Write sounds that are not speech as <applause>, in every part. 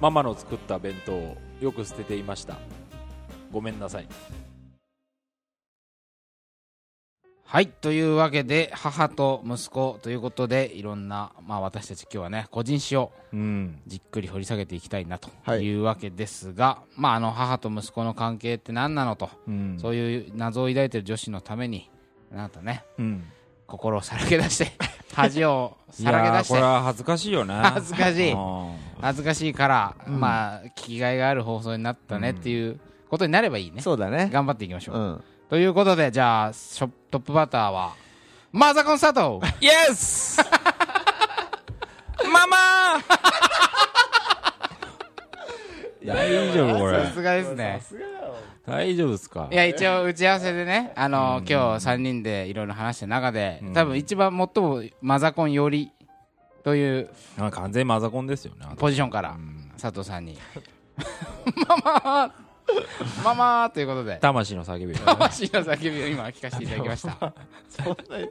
ママの作った弁当をよく捨てていました。ごめんなさい。はいというわけで母と息子ということでいろんな、まあ、私たち今日はね個人史をうん。じっくり掘り下げていきたいなとはい。いうわけですが、まあ、あの母と息子の関係って何なのと、うん。そういう謎を抱いてる女子のためにあなたねうん。心をさらけ出して恥をさらけ出しいやーこれては恥ずかしいよね。恥ずかしい。あ恥ずかしいから、うん。まあ聞きがいがある放送になったねっていうことになればいいね、そうだね。頑張っていきましょう、うん。ということでじゃあショトップバッターはマザコンスタート。ーイエスママ大丈夫これ。さすがですね。大丈夫ですか？いや一応打ち合わせでねあの、うん。今日3人でいろいろ話した中で、うん。多分一番最もマザコン寄りというあ完全にマザコンですよねポジションからうん。佐藤さんに。<laughs> ママ <laughs> ママということで。魂の叫び。を魂の叫びを今聞かせていただきました。そんなに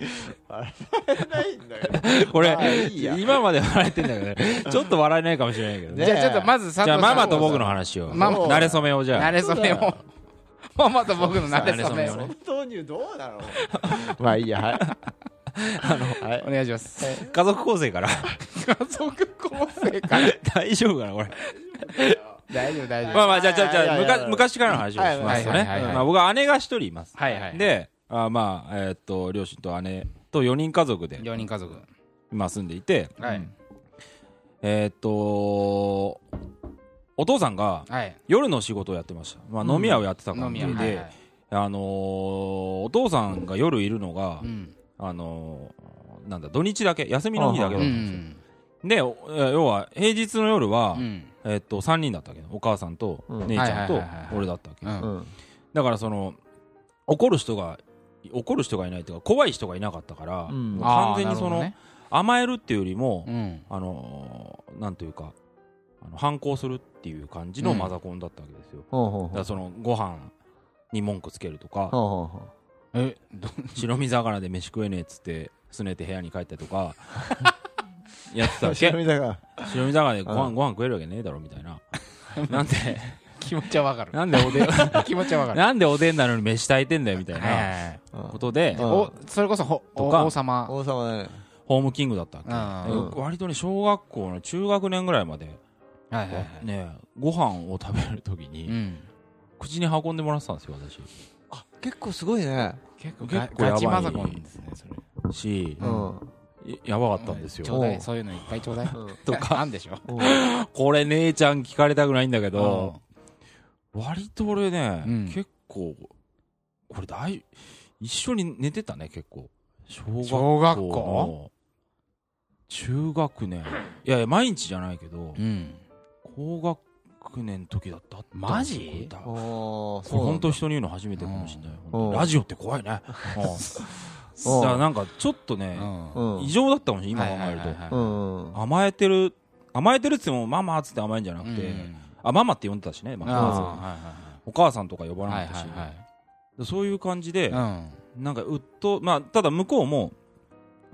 笑えないんだけど <laughs> これまあいいや。今まで笑えてんだけどね。<laughs> ちょっと笑えないかもしれないけどね。ねじゃあちょっとまず佐藤じゃあママと僕の話を。ママ慣れ初めをじゃあ。慣れ初めを。ママと僕の慣れ初めを本当にどうなのまあいいやはい。はい。お願いします。家族構成から。家族構成から。大丈夫かなこれ <laughs> 大丈夫大丈夫。まあまあじゃあじゃあじゃあ昔昔からの話をしますとね僕は姉が一人います。はいはいであまあえーっと両親と姉と4人家族で4人家族。今住んでいて。はい。えーっとお父さんがはい。夜の仕事をやってました。まあ飲み屋をやってた関係で。あのーお父さんが夜いるのがうん。あのーなんだ土日だけ休みの日だけだうったんですよ。ん。でお要は平日の夜はうんえーっと3人だったわけどお母さんとうん。姉ちゃんと俺だったわけ。だからその怒る人が怒る人がいないというか怖い人がいなかったから、完全にその、甘えるっていうよりも、あのーなんというかあの反抗するっていう感じのマザコンだったわけですよ、だからそのご飯に文句つけるとかえど <laughs> 白身魚で飯食えねえっつってすねて部屋に帰ったりとか <laughs> やってたわうけ？白身だが白身魚でご飯うん。ご飯食えるわけねえだろみたいな。<laughs> なんで？気持ちはわかる。なんでおでん？<laughs> 気持ちはわかる。なんでおでんなのに飯炊いてんだよみたいはいはいなことで、うん。おそれこそほとか。王様。王様だね。ホームキングだったわけ、うん。で割とね小学校の中学年ぐらいまで、はいはいはい。ねご飯を食べるときに、うん。口に運んでもらってたんですよ私。あ結構すごいね。結構結構やばいガチマザコンですねそれ。し、うんややばかったんですちよおうょうだい。そういうのいっぱいちょうだい。とか。なんでしょう。ん。これ姉ちゃん聞かれたくないんだけど、割と俺ね、うん。結構これ大一緒に寝てたね結構。小学校？小学校の中学年。いやいや毎日じゃないけど、うん。高学年の時だったマジ？これ本当人に言うの初めてかもしれない、ラジオって怖いね、<laughs> だからなんかちょっとね、うん。異常だったかもしれない今考えると、はいはいはいうん甘えてる甘えてるっつってもママっつって甘えんじゃなくて、うん。あママって呼んでたしね、まああお母さんとか呼ばいはないかったし、はいはいでそういう感じで、うん。なんかうっとまあただ向こうも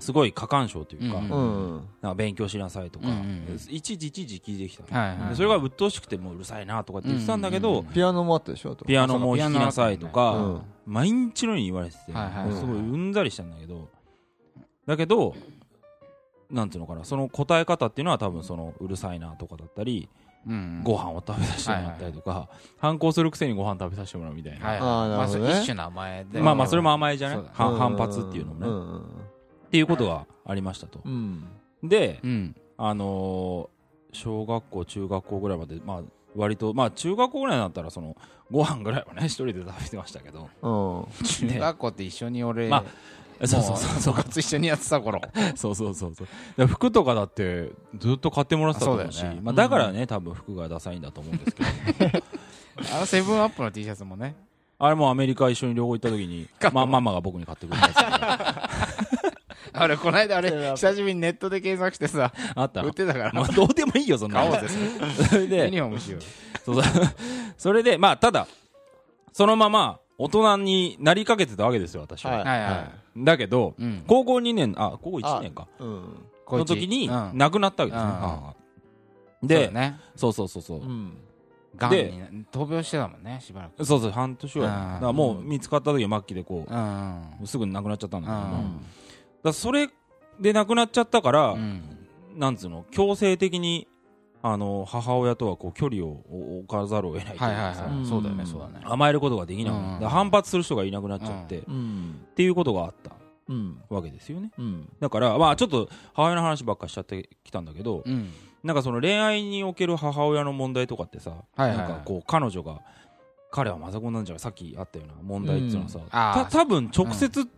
すごい過干渉というか,、なんか勉強しなさいとか、いちいちいちいち聞いてきた。の、はいはい。でそれが鬱陶しくてもううるさいなとかって言ってたんだけど、うんうんうんピアノもあったでしょピアノも弾きなさいとか、うん。毎日のように言われてて、はいはいはい。すごいうんざりしたんだけどだけどなんていうのかなその答え方っていうのは多分そのうるさいなとかだったり、うんご飯を食べさせてもらったりとか、反抗するくせにご飯食べさせてもらうみたいな、はいあーなるほどね。まあ一種の甘えでまあまあそれも甘えじゃない反発っていうのもね、うんっていうことがありましたと。うん。で、うん。あのー小学校中学校ぐらいまでまあ割とまあ中学校ぐらいになったらそのご飯ぐらいはね <laughs> 一人で食べてましたけど。うん。<laughs> 中学校って一緒に俺まそうそうそうそう。部活一緒にやってた頃。<laughs> そうそうそうそう。で服とかだってずっと買ってもらってたと思うし。そうだよね。まあ、だからね多分服がダサいんだと思うんですけど。あのセブンアップの T シャツもね。あれもアメリカ一緒に旅行行った時に、まあ、ママが僕に買ってくれたやつ <laughs> あれこの間あれ久しぶりにネットで検索してさあった？売ってたから。まあ、どうでもいいよそんな。の買おうぜそれユでニフォームしよう。そうそれでまあただそのまま大人になりかけてたわけですよ私は、はい。はいはだけどいうん。高校2年あ高校1年か。うん。の時にうん。亡くなったわけですね、でそうそうそうそうそう。うん。がんでにな闘病してたもんねしばらく。そうそう半年はうん。だからもう見つかった時は末期でこうすぐ亡くなっちゃったんだけどうんだそれで亡くなっちゃったから、うん。なんつうの？強制的にあの母親とはこう距離を置かざるを得ないというかそうだよねそうだね。甘えることができなくなるうん反発する人がいなくなっちゃって、っうん。ていうことがあったうん。わけですよね。うん。だからまあちょっと母親の話ばっかしちゃってきたんだけど、うん。なんかその恋愛における母親の問題とかってさ、なんかこう彼女が彼はマザコンなんじゃない？さっきあったような問題っていうのはさ、た多分直接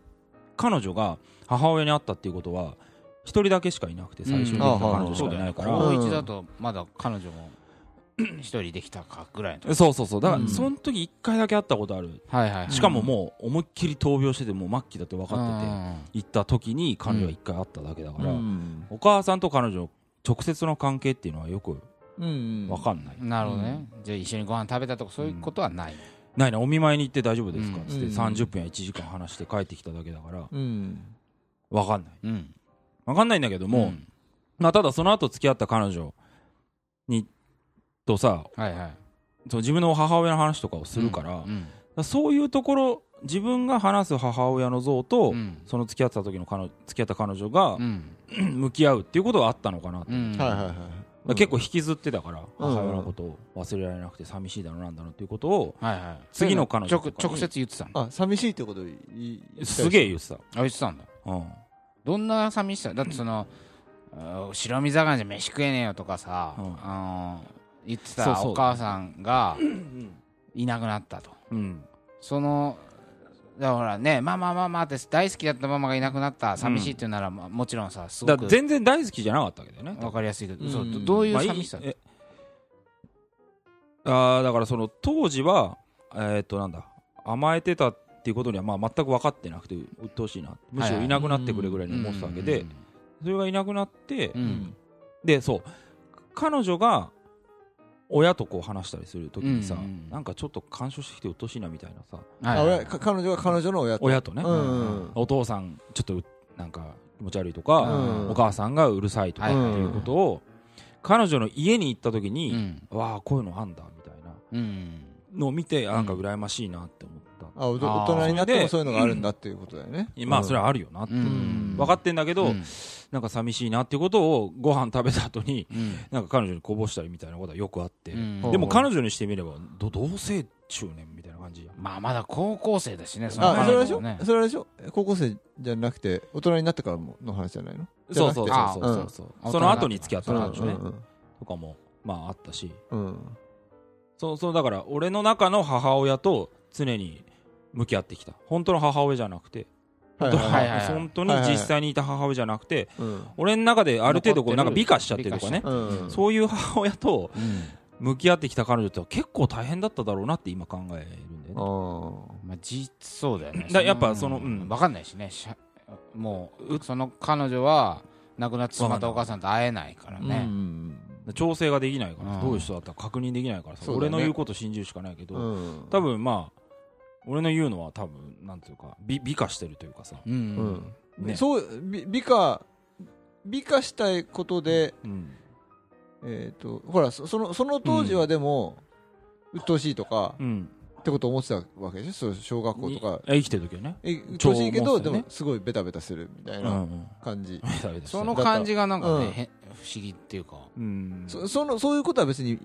彼女が母親に会ったっていうことは一人だけしかいなくて最初に彼女しかいないから、うん高一だとまだ彼女も <clears throat> 一人できたかぐらいのそうそうそう。だからうん。その時一回だけ会ったことある、はいはいしかももう思いっきり闘病しててもう末期だって分かってて、行った時に彼女は一回会っただけだから、うん。お母さんと彼女の直接の関係っていうのはよくうん。分かんない、なるほどね。じゃあ一緒にご飯食べたとかそういうことはないないなお見舞いに行って大丈夫ですか？うん。つってうん。30分や1時間話して帰ってきただけだから。うん。分かんない。うん。分かんないんだけども、うん。まあ、ただその後付き合った彼女にとさはいはい。その自分の母親の話とかをするから,、うん。そういうところ自分が話す母親の像と、うん。その付き合ってた時の彼女付き合った彼女がうん。<clears throat> 向き合うっていうことがあったのかなと、うん。はいはいはいだから結構引きずってたから、うん母親のことを忘れられなくて寂しいだろうなんだろうっていうことをはいはい。次の彼女直とかに。直接言ってたの。あ寂しいってことす。げえ言ってた、あ言ってたんだ。うん、どんな寂しさ？だってその白身魚じゃ飯食えねえよとかさ、うん。あの言ってたお母さんがいなくなったと。うん、そのだからほらねママママって大好きだったママがいなくなった寂しいっていうなら、まあもちろんさすごく全然大好きじゃなかったわけだよねわかりやすいけど、うんそうどどういうまあ寂しさ、えあーだからその当時はえーっとなんだ甘えてたっていうことにはまあ全く分かってなくて鬱陶しいな。むしろいなくなってくれぐらいに思ってたわけで、それがいなくなって、うんうん。でそう。彼女が親とこう話したりするときにさ、うんうんなんかちょっと干渉してきて鬱陶しいなみたいなさ。はいはい彼女が彼女の親と。親とね、うんうんお父さんちょっとうなんか気持ち悪いとか、うん。お母さんがうるさいとかってはいいうことを、彼女の家に行った時に、うん。わあこういうのあんだみたいなうんのを見てあなんか羨ましいなって思った、あお大人になってもそういうのがあるんだっていうことだよね。まあそれはあるよなって、うん。分かってんだけど、うんなんか寂しいなっていうことをご飯食べた後にうん。なんか彼女にこぼしたりみたいなことはよくあって、うん。でも彼女にしてみればど同性中年みたいな感じ。まあまだ高校生だしねそあそれはでしょ？それはでしょ？高校生じゃなくて大人になってからの話じゃないの？そうそうそう。あそうそうそう。うん。その後に付き合ったうん彼女ね、うんとかもまああったし。うん。そうそうだから俺の中の母親と常に向き合ってきた。本当の母親じゃなくてはい本当はいはい。はい本当に実際にいた母親じゃなくてうん。俺の中である程度こうなんか美化しちゃってるとかね。そういう母親とうん。向き合ってきた彼女って結構大変だっただろうなって今考えるんだよね。あまあ実そうだよね。だやっぱそのうん。分かんないしね。しゃもうその彼女は亡くなってしまったお母さんと会えないからーね。うん調整ができないからうん。どういう人だったか確認できないからさ。俺の言うこと信じるしかないけどうん。多分まあ俺の言うのは多分なんていうか美美化してるというかさ。ううん。んね。そう美美化美化したいことでうん。えっとほらそそのその当時はでも鬱陶しいとかうん。ってことを思ってたわけでしょ？そう小学校とか。生きてる時はね。え鬱陶しいけどね。もすごいベタベタするみたいうんうなん。感じ。ダメですその感じがなんかうんねへん不思議っていうか。うん。そそのそういうことは別に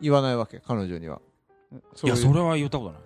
言わないわけ彼女には。いやそれは言ったことない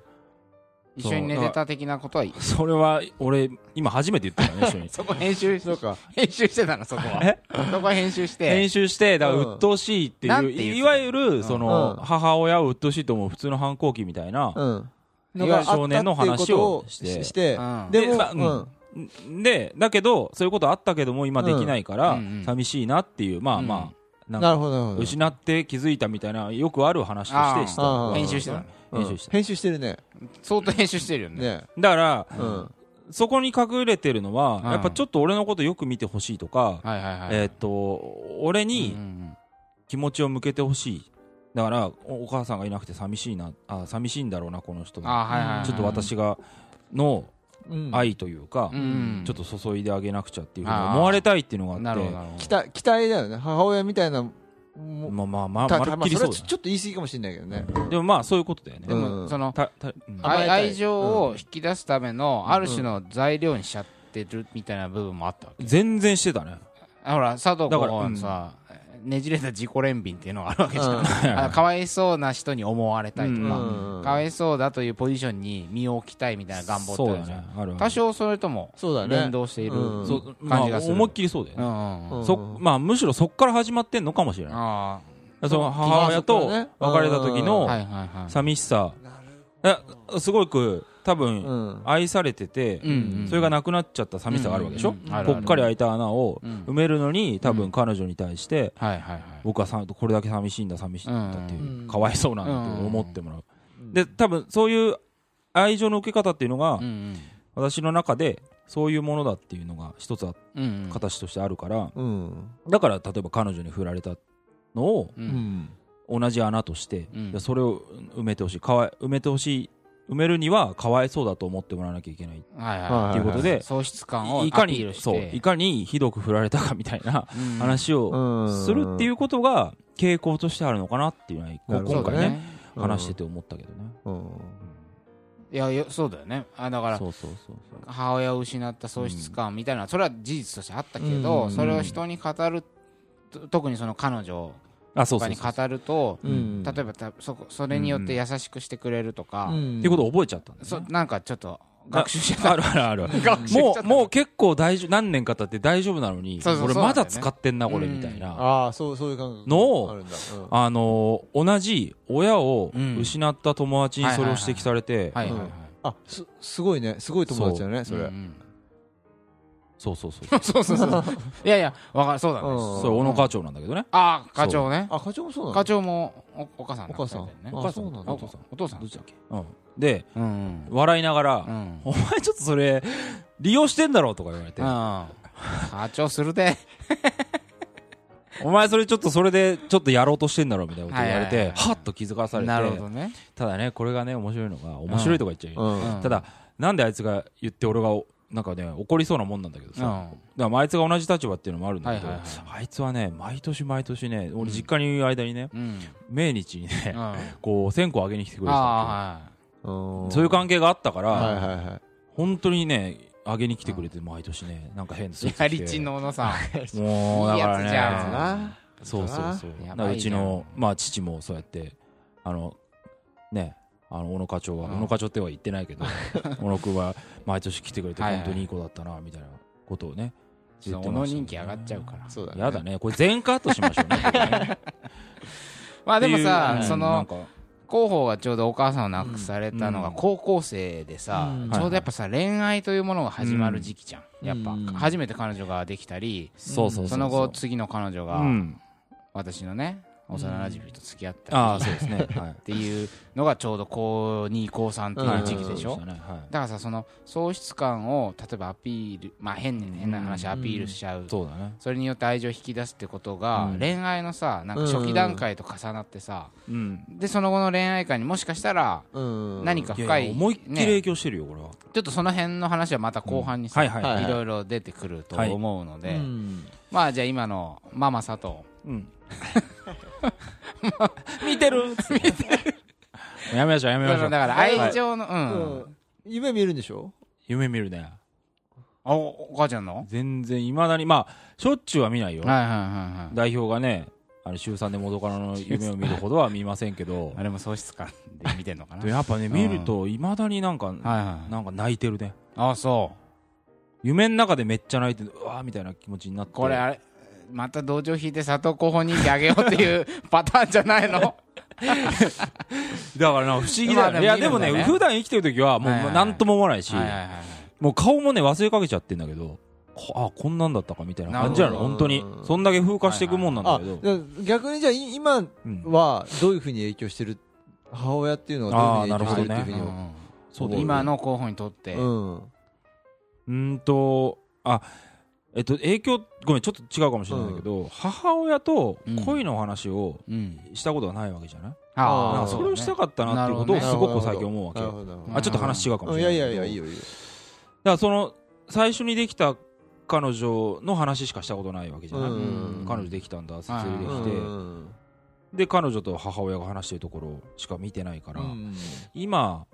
一緒に寝てた的なことはそれは俺今初めて言ったからね <laughs> 一緒に。そこ編集そう。か編集してたのそこは。そこは編集して。編集してだからうん。鬱陶しいっていうなんいわゆるそのうん。母親を鬱陶しいと思う普通の反抗期みたいなうん。いわゆる少年の話をししてして。うん。でもでまあうん。でだけどそういうことあったけども今できないから寂しいなっていうまあうん。まあなるほど失って気づいたみたいなよくある話としてした。編集してたの編集した編集してるね。相当編集してるよね。ね。だからうん。そこに隠れてるのはうん。やっぱちょっと俺のことよく見てほしいとかはいはいはい。えーっと俺うんにうん。気持ちを向けてほしい。だからおお母さんがいなくて寂しいなあ寂しいんだろうなこの人うんあはいはいはい。ちょっと私がのうん。愛というかうん。ちょっと注いであげなくちゃっていうふうに思われたいっていうのがあって。期待 <laughs> 期待だよね。母親みたいなもまあまあまあたまるっきりそうまあそれはちょっと言い過ぎかもしれないけどね。だでもまあそういうことだよね。でうん。もその愛愛情を引き出すためのある種の材料にしちゃってるみたいな部分もあったわけ。全然してたね。ほら佐藤君さねじれた自己憐憫っていうのがあるわけじゃん。<laughs> かわいそうな人に思われたいとうんか。うん。かわいそうだというポジションに身を置きたいみたいな願望ってあるじゃん。ね。あるある。多少それともそうだね。連動している感じがする。思いっきりそうだよね。うん。うん。うんうんそまあむしろそっから始まってんのかもしれない。あその母親と別れた時のあはいはいはい。寂しさ。えすごく多分うん。愛されててそれがなくなっちゃった寂しさがあるわけでしょ？ぽっかり開いた穴をうん。埋めるのに多分彼女に対してはいはいはい。僕はさこれだけ寂しいんだ寂しいんだっていううん。かわいそうなんだって思ってもらう。で多分そういう愛情の受け方っていうのがうんうん。私の中でそういうものだっていうのが一つあうんうん。形としてあるからうん。だから例えば彼女に振られたのを同じ穴としてそれを埋めてほしいかわい埋めてほしい埋めるにはかわいそうだと思ってもらわなきゃいけない。っていうことで喪失感をいかにそういかにひどく振られたかみたいなうん。話をするっていうことが傾向としてあるのかなっていうのは今回ねうん。話してて思ったけどね。うん。いやいやそうだよね。あだから母親を失った喪失感みたいなそれは事実としてあったけどうん。それを人に語ると特にその彼女とかにそうそう語るとうん。例えばたそこそれによって優しくしてくれるとか。うん。っていうことを覚えちゃったんだよね。そなんかちょっと学習しちゃっあるあるある。<laughs> もうもう結構大丈夫何年か経って大丈夫なのにそうそう俺そう。なんだよねまだ使ってんなこれみたいな。ああそうそういう感覚。のをあるんだ。うん。あのー同じ親をうん。失った友達にそれを指摘されてはいはいはいあすすごいね。すごい友達だねそれ。うんう。んそうそうそう。<laughs> そうそうそう。いやいやわかるそうだね。うん。それ小野課長なんだけどね。ああ課長ね。あ課長もそうなの課長もおお母さんお母さん。お母さん。そうなんだ。あお父さん。お父さん。どっちだっけ？うん。でうんうん。笑いながらうん。お前ちょっとそれ利用してんだろとか言われて。うん。課長するで。お前それちょっとそれでちょっとやろうとしてんだろみたいなこと言われてはっと気づかされなるほてどね。ただねこれがね面白いのが面白いとか言っちゃうよ。うん。うん。ただなんであいつが言って俺がおなんかね怒りそうなもんなんだけどさ、うん。だからまああいつが同じ立場っていうのもあるんだけど、はいはいあいつはね毎年毎年ね俺実家にいる間にね、うん。命日にね、うん。あこう線香あげに来てくれてたそういう関係があったから、はいはいはい。本当にねあげに来てくれて毎年ねなんか変なスーツ着てはいやりちの小野さん。<laughs> もうだからね。いいやつじゃん。なそうそうそう。やだからうちのまあ父もそうやってあのねあの小野課長は、うん。小野課長っては言ってないけど <laughs> 小野君は毎年来てくれて本当にいい子だったなみたいなことをね小野人気上がっちゃうから。そうだね。やだね。これ全カットしましょうね。<laughs> まあでもさその広報がちょうどお母さんを亡くされたのがうん。高校生でさうん。ちょうどやっぱさ恋愛というものが始まる時期じゃん。やっぱうん初めて彼女ができたりその後次の彼女がうん。私のね幼馴染と付き合ったり。ああそうですね。<laughs> はい。っていうのがちょうど高2高3っていう時期でしょ？そうしたねはい。だからさその喪失感を例えばアピールまあ変に変な話アピールしちゃう。そうだね。それによって愛情を引き出すってことがうん。恋愛のさなんか初期段階と重なってさうん。でその後の恋愛観にもしかしたらうん。何か深いいや思いっきりね影響してるよこれは。ちょっとその辺の話はまた後半にさ、はいはいはい。いろいろ出てくると思うので、うん。まあじゃあ今のママ佐藤。うん <laughs> 見てる。見てるやめましょうやめましょう。だから愛情の、夢見るんでしょ？夢見るね。あおお母ちゃんの？はい全然いまだに。まあしょっちゅうは見ないよ。はいはいはい代表がねあの週3で元カノの <laughs> 夢を見るほどは見ませんけど。<laughs> あれも喪失感で見てんのかな。でやっぱね見るといまだになんかはいはいなんか泣いてるね。あそ夢の中でめっちゃ泣いてうわーみたいな気持ちになって。うこれあれまた同情引いて佐藤候補人気あげようっていうパターンじゃないの？だからな不思議だよね。いやでもね普段生きてる時はもうなんとも思わないしもう顔もね忘れかけちゃってんだけどこあこんなんだったかみたいな感じなの本当に。そんだけ風化していくもんなんだあけど。逆にじゃあい今うんはどういうふうに影響してる母親っていうのはどういうふうに影響してるっていうふうに今の候補にとって、うん。うーんとあえっと影響ごめんちょっと違うかもしれないけど、母親と恋の話をうん。したことがないわけじゃない、あーなんかそれをしたかったなっていうことをすごく最近思うわけよ。あちょっと話違うかもしれない。けどやいやいやいいよいいよ。だからその最初にできた彼女の話しかしたことないわけじゃない、うん。彼女できたんだ説明でうきて、ん。で彼女と母親が話してるところしか見てないから、うん。今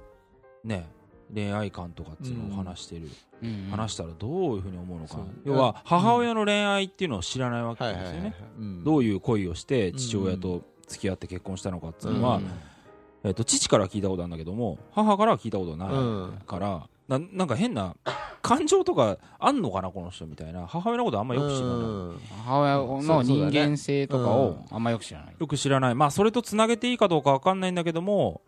ね恋愛観とかっていうのを話してる、うん。話したらどういうふうに思うのか要は母親の恋愛っていうのを知らないわけですよね、うん。どういう恋をして父親と付き合って結婚したのかっていうのは、うん。えっと父から聞いたことあるんだけども母からは聞いたことないうん。から、ななんか変な感情とかあんのかなこの人みたいな。母親のことあんまよく知らない、うん。母親の人間性とかをうんあんまよく知らない。よく知らない。まあそれとつなげていいかどうかわかんないんだけども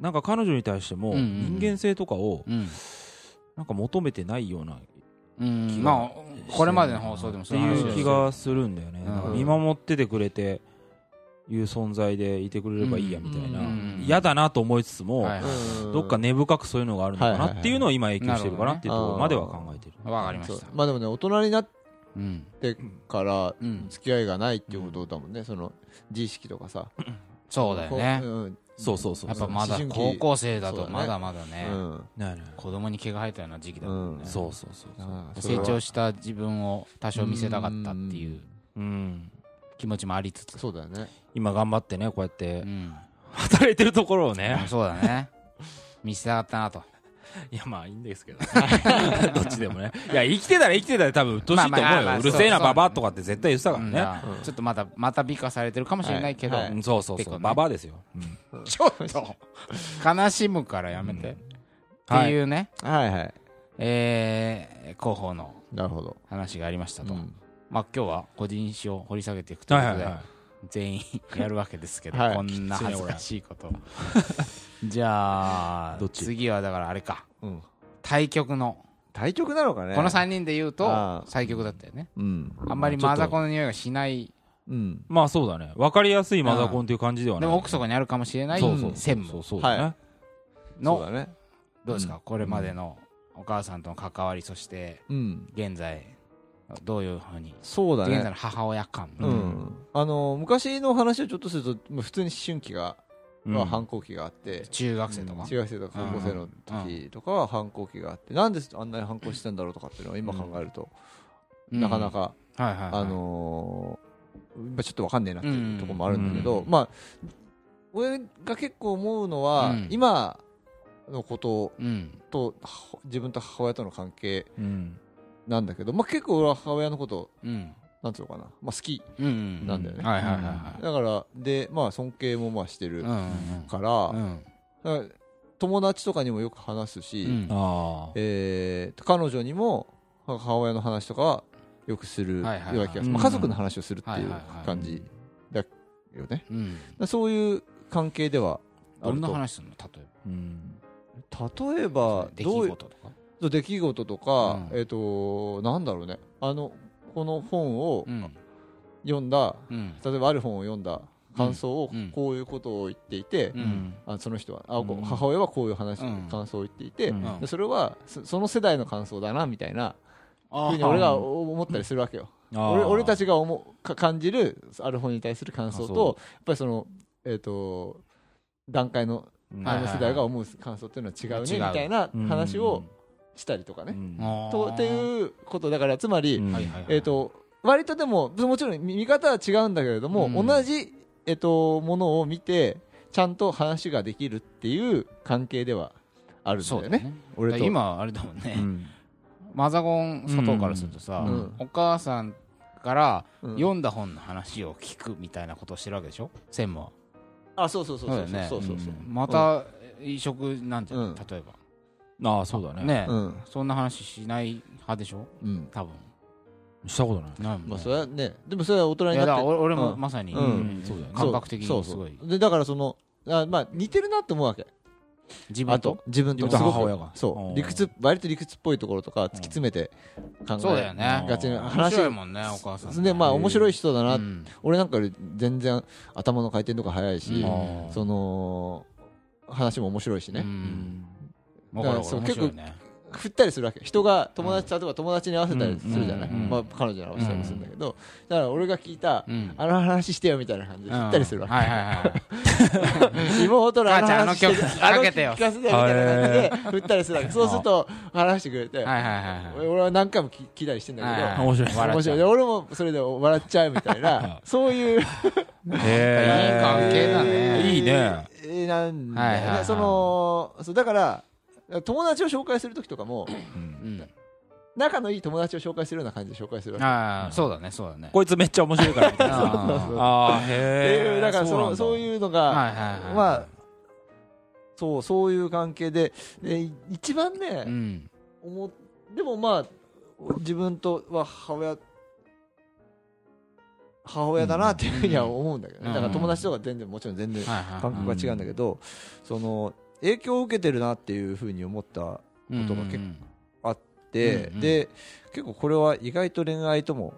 なんか彼女に対しても人間性とかをうん。なんか求めてないようなっうん。気がまあこれまでの放送でもてそういう気がするんだよね、見守っててくれていう存在でいてくれればいいやみたいな。うん嫌だなと思いつつも、どっか根深くそういうのがあるのかなっていうのを今影響してるかなっていうところまでは考えてる。わかりましたまあでもね大人になっうんてからうん。付き合いがないっていうことだもんね。その自意識とかさ。そうだよねそうそうそう。やっぱまだ高校生だとまだまだね子供に毛が生えたような時期だもんね。うん。そうそうそう成長した自分を多少見せたかったっていううん。気持ちもありつつ。そうだよね。今頑張ってね、こうやってうん。働いてるところをね。そうだね。見せたかったなと <laughs> いや、まあいいんですけど。<laughs> どっちでもね。いや、生きてたら生きてたら多分、うっとうしいと思うよ。まあまあまあうるせえな、ババアとかって絶対言ってたからね。うん。ちょっとまたまた美化されてるかもしれないけど、はい。はい。うんそうそう。そう。ね。ババアですよ。<laughs> ちょっと悲しむからやめて、っていうね、はい。はいえー広報のなるほど。話がありましたと、うん。まあ今日は個人史を掘り下げていくということで、はいはいはい。全員やるわけですけど、はい。こんな恥ずかしいこと。<laughs> じゃあどっち？次はだからあれか。うん。対局の、対局なのかね。この3人で言うと最局だったよね。うん。あんまりマザコンの匂いがしない。うん。まあそうだね。わかりやすいマザコンっていう感じではない。でも奥底にあるかもしれないそうそう。専務。そうそうだね。そうのどうですか、これまでのお母さんとの関わりそしてうん。現在どういうふうに、そうだ現在のね母親感、うん。あの昔の話をちょっとするとまあ普通に思春期がうん。は反抗期があって。中学生とか、中学生とか高校生の時とかは反抗期があって。なんであんなに反抗してたんだろうとかっていうのは今考えるとうん。なかなかはいはいはい。あのーまあちょっとわかんねえなっていうところもあるんだけど、うん。まあ、俺が結構思うのは、うん。今のことうん。とは自分と母親との関係うん。なんだけど、まあ、結構俺は母親のことうん。なんていうのかな、まあ、好きうんなんだよね。はいはいはいはい。だからで、まあ、尊敬もまあしてるから,、友達とかにもよく話すし、うん。えー彼女にも母親の話とかはよくするような気がする、うん。まあ、家族の話をするっていう感じだよね。そういう関係ではあどんなると話するの？例えうん。例えばどういう事とか？出来事とか、うん。えっ、となんだろうね。あのこの本をうん。読んだ、うん。例えばある本を読んだ感想をうん。こういうことを言っていて、うん。あその人はあ、母親はこういう話、うん。感想を言っていて、それはそその世代の感想だなみたいなあふうに俺が思ったりするわけよ。俺俺たち。ちが思うか感じるある本に対する感想とやっぱりその、えー、と段階のうん。あの世代が思う感想っていうのは違うねみたいな話をしたりとかね。とっていうことだからつまり、えー、と割とでももちろん見見方は違うんだけれども、うん。同じ、えー、とものを見てちゃんと話ができるっていう関係ではあるんだよね。そうだね。俺と。今あれだもんね、うん。マザコン外からするとさ、うん。お母さんからうん。読んだ本の話を聞くみたいなことをしてるわけでしょ？専務は。あそうそうそうそうそう。そうそうそうまた移植なんじゃない、うん。例えああ、そうだね。ばね、うん。そんな話しない派でしょ？うん。多分。したことない。ないもんね。まあそれはね。でもそれは大人になっていやだから俺俺もうん。まさに、うん。そうだよね。感覚的にそうそう。すごい。でだからそのあまあ似てるなって思うわけ。あ自分と？と自分と。母親が。そう。うん。理屈割と理屈っぽいところとか突き詰めて考えそうだよね。がちな面話を白いもんねお母さんねでまあ面白い人だな、うん。俺なんかより全然頭の回転とか早いし、うん。その話も面白いしね、だからそう面白いね。振ったりするわけ。人が友達例えば友達に合わせたりするじゃない、うん。まあ、彼女に合わせたりするんだけど、だから俺が聞いた、うん。あの話してよみたいな感じで振ったりするわけ、はいはいはい妹のあの話してあの曲かけてよ。聞かせてよみたいな感じで振ったりするわけ。そうすると話してくれて、はいはいはいはい。俺は何回も聞聞いたりしてんだけど、面白い。面白い。で俺もそれで笑っちゃうみたいなそういういい関係だね。いいね。えーなんだはい。そのそうだから友達を紹介するときとかもうん。仲のいい友達を紹介するような感じで紹介するわけ。ああそうだねそうだね。こいつめっちゃ面白いからみたいな。ああ。へえだからそのそうういうのが、はいはいはいまあそうそういう関係ででい一番ね、うん。思っでもまあ自分とは母親母親だなっていうふうには思うんだけどね、うん。だから友達とか全然もちろん全然はいはい。感覚が違うんだけど、その影響を受けてるなっていうふうに思ったことが結構で、うんうん。で結構これは意外と恋愛とも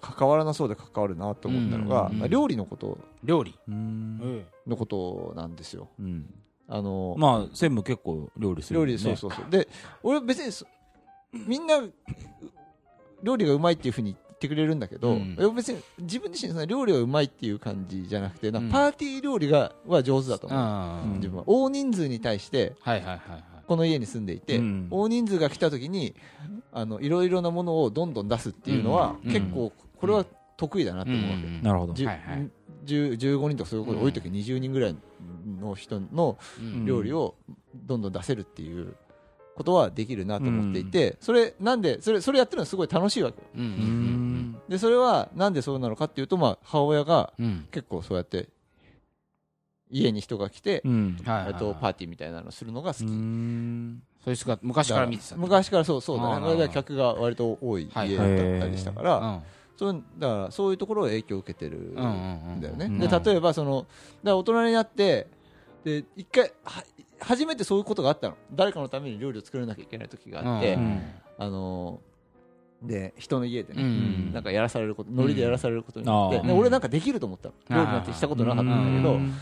関わらなそうで関わるなと思ったのが、うんうんまあ料理のこと。料理。うん。のことなんですよ。うん。あのまあ専務結構料理するね。理そうそうそう。で俺別にそみんな料理がうまいっていうふうに言ってくれるんだけど、うん。俺別に自分自身その料理がうまいっていう感じじゃなくてなパーティー料理がは上手だと思う、うん自分は。大人数に対してはいはいはいはい。この家に住んでいて、うん。大人数が来た時にあのいろいろなものをどんどん出すっていうのは、うん。結構これは得意だなと思うわけ、うん。なるほど。はいはい。10 15人とかそういうこと多い時20人ぐらいの人のうん。料理をどんどん出せるっていうことはできるなと思っていて、それなんでそれそれやってるのはすごい楽しいわけよ。うんううんんでそれはなんでそうなのかっていうと、まあ、母親がうん。うん結構そうやって家に人が来て、うん。はいはいはい。えっとパーティーみたいなのするのが好き、うん。そういう人が昔から見てた。昔からそうそうだね。これで客が割と多い家だったりしたから、うん。そうだからそういうところを影響を受けてるんうんうんうんだよね、うん。で例えばそのだ大人になってで一回は初めてそういうことがあったの。誰かのために料理を作らなきゃいけない時があって、うん。あのーで人の家でね、うん。なんかやらされることノリでやらされることになって、うんで俺なんかできると思ったの。料理なんてしたことなかったんだけど、うん。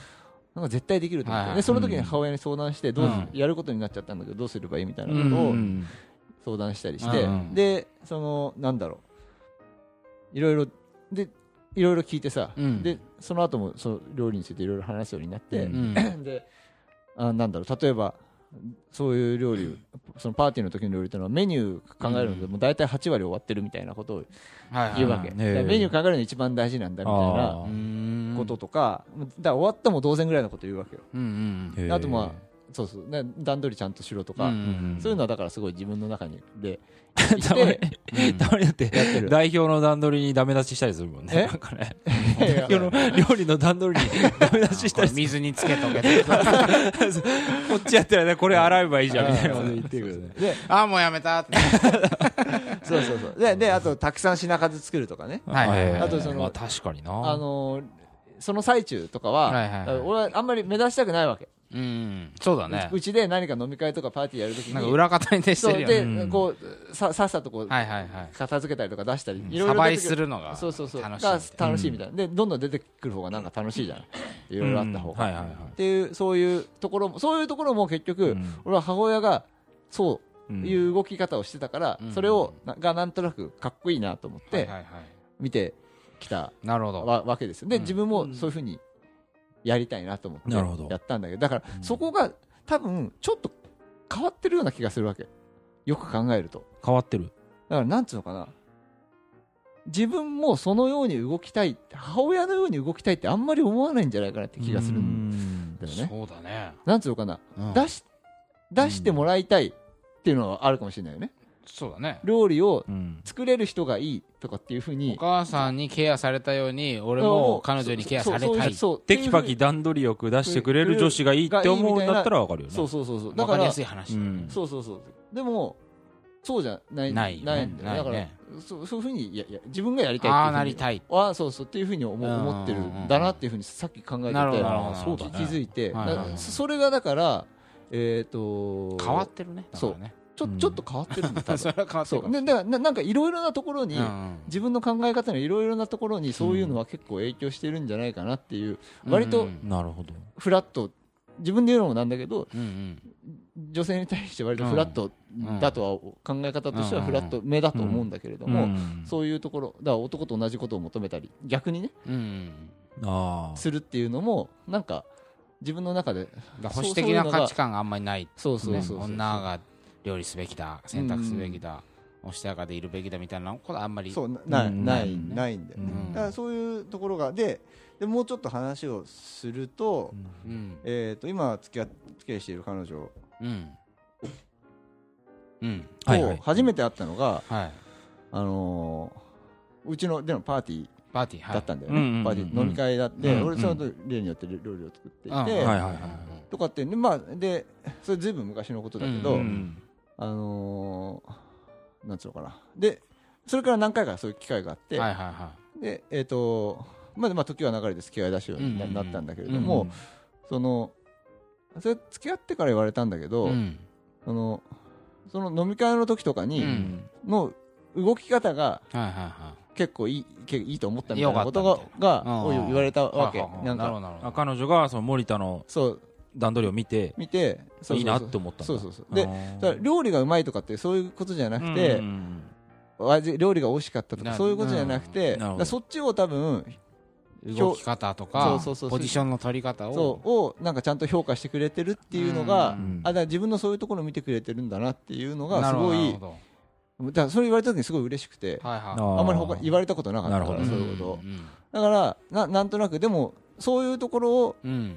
なんか絶対できると思って、はいでその時に母親に相談してどうやることになっちゃったんだけどどうすればいいみたいなうんことをうん。相談したりして、うん。でそのなんだろう。いろいろでいろいろ聞いてさ、うん。でその後もその料理についていろいろ話すようになって、うん。であなんだろう。例えばそういう料理そのパーティーの時の料理っていうのはメニュー考えるのでもう大体8割終わってるみたいなことをはいはい言うわけ、メニュー考えるのが一番大事なんだみたいなこととか、だ終わったも同然ぐらいのこと言うわけよ。うんうんへーあとまあそうそう。ね段取りちゃんとしろとか、うんうんそういうのはだからすごい自分の中にで <laughs> たまにうん。たまにだってやってる。代表の段取りにダメ出ししたりするもんね。えなんかね。代表の料理の段取りにダメ出ししたりする。水につけとけてこっちやったらねこれ洗えばいいじゃんみたいなこと言ってくるね。でああもうやめたって。そうそうそう。でであとたくさん品数作るとかね。あとそのまあ確かにな。あのーその最中とかは,、はいはいはい。俺はあんまり目立ちたくないわけ、うん。うんそうだね。うちで何か飲み会とかパーティーやるときになんか裏方に徹してるよね。で、うん。こうささっさとこう、はいはいはい。片付けたりとか出したり、いろいろサバイ出てくするのがそうそうそう。楽しいが楽しいみたいな、でどんどん出てくる方がなんか楽しいじゃないいろいろあった方が、はいはいはい。っていうそういうところもそういうところも結局、うん。俺は母親がそううんいう動き方をしてたから、うん。それをながなんとなくかっこいいなと思ってはいはいはい。見てきたなるほど。わわけですよ。で、うん。自分もそういうふうにやりたいなと思ってなるほど。やったんだけど。だからうん。そこが多分ちょっと変わってるような気がするわけ。よく考えると。変わってる。だからなんつうのかな。自分もそのように動きたい母親のように動きたいってあんまり思わないんじゃないかなって気がするんだよね。そうだね。なんつうのかな。うん。出し出してもらいたいっていうのはあるかもしれないよねそうだね。料理をうん。作れる人がいいとかっていうふうおに母さんにケアされたように俺も彼女にケアされたい。そうテキパキ段取りよく出してくれる女子がいいって思うんだったらわかるよね。そうそうそうそう。だわかりからやすい話うん。そうそうそう。でもそうじゃないないよね。んだよだからないね。そうそういうふうにやや自分がやりたいああっていうふうになりたい。あそうそうっていうふうに思うん思ってるんだなっていうふうにさっき考えててなるほどなるほど。そう気づいて。はいはいはい。だそそれがだからえっと変わってるねだからね。うんちょちょっと変わってるんだ <laughs> 多分。それは変わってるそう。ねだからななんかいろいろなところに自分の考え方のいろいろなところにそういうのは結構影響してるんじゃないかなっていう割とうんなるほど。フラット。自分で言うのもなんだけどうんうん。女性に対して割とフラットだとは考え方としてはフラット目だと思うんだけれども、うんそういうところだから男と同じことを求めたり逆にねうんああするっていうのもなんか自分の中で保守的な価値観があんまりないそうそうそうそう、ね女が料理すべきだ選択すべきだ、おしとやかでいるべきだみたいなことはあんまりそうなない、うんないうんないんだよね、うん。だからそういうところがででもうちょっと話をすると,、うん。えー、と今付き合付き合いしている彼女うん。うん。はいはい。と初めて会ったのが、はい。あのーうちのでのパーティパーティーだったんだよね、パーティー飲み会だって、うん俺その時例によって料理を作っていて、うん。はいはいはいとかってねまあでそれずいぶん昔のことだけど、ううんあのーなんつうのかな。でそれから何回かそういう機会があって、はいはいはでえっ、とまあまあ時は流れで付き合い出しようになったんだけれども、そのそれ付き合ってから言われたんだけいど、うん。そのその飲み会の時とかに、うん。の動き方がはいはいは結構いいけいいと思ったみたいなことががうんを言われたいわけ。はは。なんか。なるほどなるほど。あ彼女がその森田のそう段取りを見て見ていいなって思ったそうそうそう。で料理がうまいとかってそういうことじゃなくて、うん味料理が美味しかったとかなそういうことじゃなくて、そっちを多分動き方とそかポジションの取り方を。なんかちゃんと評価してくれてるっていうのが、うんあだ自分のそういうところを見てくれてるんだなっていうのがすごないだからそれ言われた時にすごい嬉しくて、どはいはい。ああんまり他言われたことなかったからそういうこと。だからななんとなくでもそういうところをうん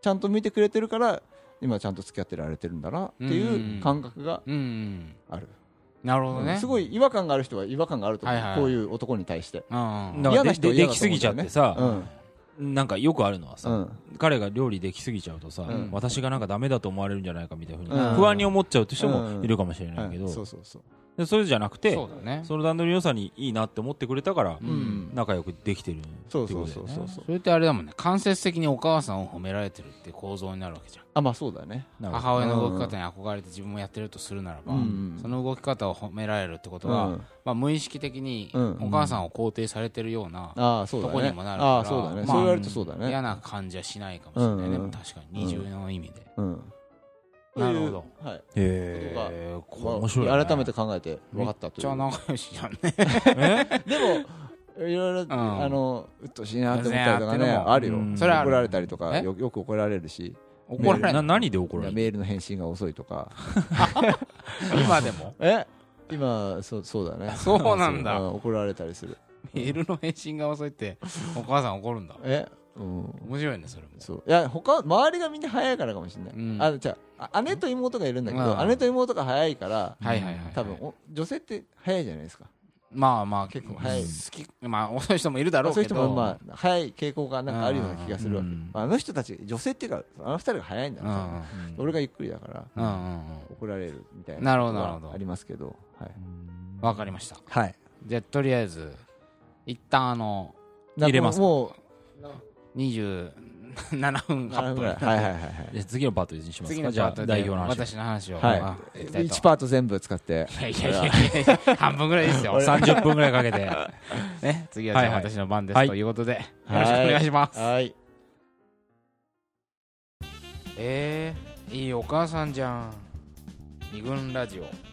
ちゃんと見てくれてるから今ちゃんと付き合ってられてるんだなっていう感覚がある、なるほどね。すごい違和感がある人は違和感があると思う、はいはいこういう男に対して、嫌な人は嫌だと思うね。でできすぎちゃってさ、うん。なんかよくあるのはさ、うん。彼が料理できすぎちゃうとさ、うん。私がなんかダメだと思われるんじゃないかみたいなふうにうん。不安に思っちゃうって人もいるかもしれないけど、はい。そうそうそうでそれじゃなくてそうだね。その段取りの良さにいいなって思ってくれたから、うん。仲良くできてるってそうそうことだよね。そうそうそうそれってあれだもんね。間接的にお母さんを褒められてるって構造になるわけじゃん。あまあそうだね。母親の動き方に憧れて自分もやってるとするならば、うん。その動き方を褒められるってことは、うん。まあ、無意識的にうん。お母さんを肯定されてるような、ああそうだね。とこにもなるからああそうだね、まあそう言われるとそうだね。嫌な感じはしないかもしれないね、うんうん。確かに。二重の意味で、うんなるほど。はい。へえまあ面白い、ね、改めて考えて分かったという。じゃあ仲良しじゃんね。<laughs> え？<laughs> でもいろいろ、ん。あのうっとうしいなって思ったりとかねうっとうしいなってのも。あるよ、うん。それは怒られたりとかえ？よよく怒られるし。怒られな何で怒られるメールの返信が遅いとか。<laughs> 今でも？え？今そうそうだね。そうなんだ。うん怒られたりする。メールの返信が遅いってお母さん怒るんだ。え？うん。面白いねそれも。そう。いや他周りがみんな早いからかもしれない、うん。あじゃあ姉と妹がいるんだけど、うん。姉と妹が早いからはいはいはいはい。多分お女性って早いじゃないですか。まあまあ結構早い。好き。まあ遅い人もいるだろうそういうけど人もまあ早い傾向がなんかあるような気がするわ。け、うんあの人たち女性っていうかあの二人が早いんだう。んな、俺がゆっくりだから、怒られるみたいななるほどことはなるほど。ありますけどはい、わかりました。はい、じゃあとりあえず一旦あの入れますか。も27分う8 7分ぐらい分はいはいはいはい次のパートにします次か。じゃあのパートで代表の話私の話を。はい。あい。きたいと1パート全部使って。いやいやいやいや半分ぐらいですよ。30分ぐらいかけて。ね次はじ私の番ではいすとい。うことでよろしくお願いします。はい。えー、いいお母さんじゃん。二軍ラジオ